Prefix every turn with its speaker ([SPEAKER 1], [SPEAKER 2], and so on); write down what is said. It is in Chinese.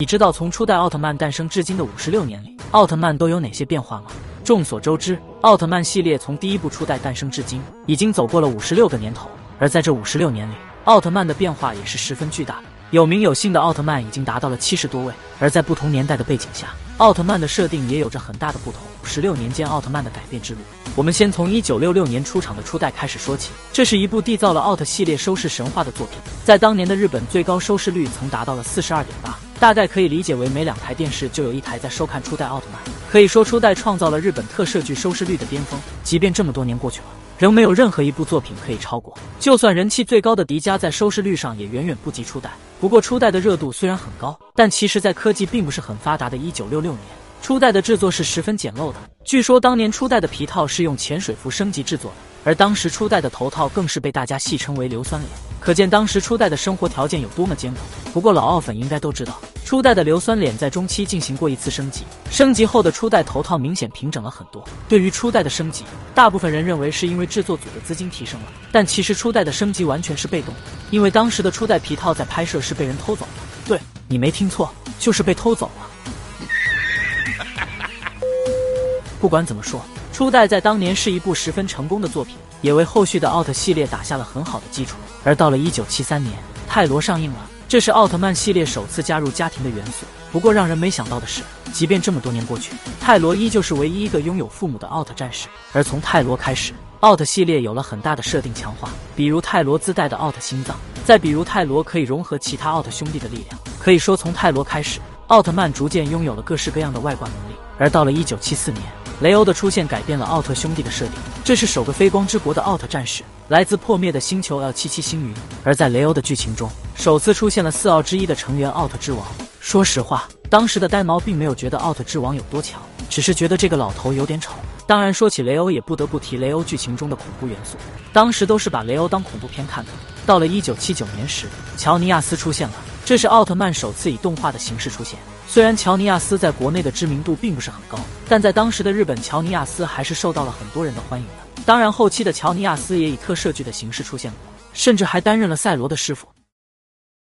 [SPEAKER 1] 你知道从初代奥特曼诞生至今的五十六年里，奥特曼都有哪些变化吗？众所周知，奥特曼系列从第一部初代诞生至今，已经走过了五十六个年头。而在这五十六年里，奥特曼的变化也是十分巨大的。有名有姓的奥特曼已经达到了七十多位。而在不同年代的背景下，奥特曼的设定也有着很大的不同。十六年间，奥特曼的改变之路，我们先从一九六六年出场的初代开始说起。这是一部缔造了奥特系列收视神话的作品，在当年的日本最高收视率曾达到了四十二点八。大概可以理解为每两台电视就有一台在收看初代奥特曼，可以说初代创造了日本特摄剧收视率的巅峰。即便这么多年过去了，仍没有任何一部作品可以超过。就算人气最高的迪迦在收视率上也远远不及初代。不过初代的热度虽然很高，但其实在科技并不是很发达的1966年，初代的制作是十分简陋的。据说当年初代的皮套是用潜水服升级制作的，而当时初代的头套更是被大家戏称为硫酸脸。可见当时初代的生活条件有多么艰苦。不过老奥粉应该都知道，初代的硫酸脸在中期进行过一次升级，升级后的初代头套明显平整了很多。对于初代的升级，大部分人认为是因为制作组的资金提升了，但其实初代的升级完全是被动的，因为当时的初代皮套在拍摄时被人偷走了。对你没听错，就是被偷走了。不管怎么说，初代在当年是一部十分成功的作品。也为后续的奥特系列打下了很好的基础。而到了一九七三年，泰罗上映了，这是奥特曼系列首次加入家庭的元素。不过让人没想到的是，即便这么多年过去，泰罗依旧是唯一一个拥有父母的奥特战士。而从泰罗开始，奥特系列有了很大的设定强化，比如泰罗自带的奥特心脏，再比如泰罗可以融合其他奥特兄弟的力量。可以说，从泰罗开始，奥特曼逐渐拥有了各式各样的外挂能力。而到了一九七四年。雷欧的出现改变了奥特兄弟的设定，这是首个非光之国的奥特战士，来自破灭的星球 L 七七星云。而在雷欧的剧情中，首次出现了四奥之一的成员奥特之王。说实话，当时的呆毛并没有觉得奥特之王有多强，只是觉得这个老头有点丑。当然，说起雷欧，也不得不提雷欧剧情中的恐怖元素，当时都是把雷欧当恐怖片看的。到了一九七九年时，乔尼亚斯出现了，这是奥特曼首次以动画的形式出现。虽然乔尼亚斯在国内的知名度并不是很高，但在当时的日本，乔尼亚斯还是受到了很多人的欢迎的。当然，后期的乔尼亚斯也以特摄剧的形式出现过，甚至还担任了赛罗的师傅。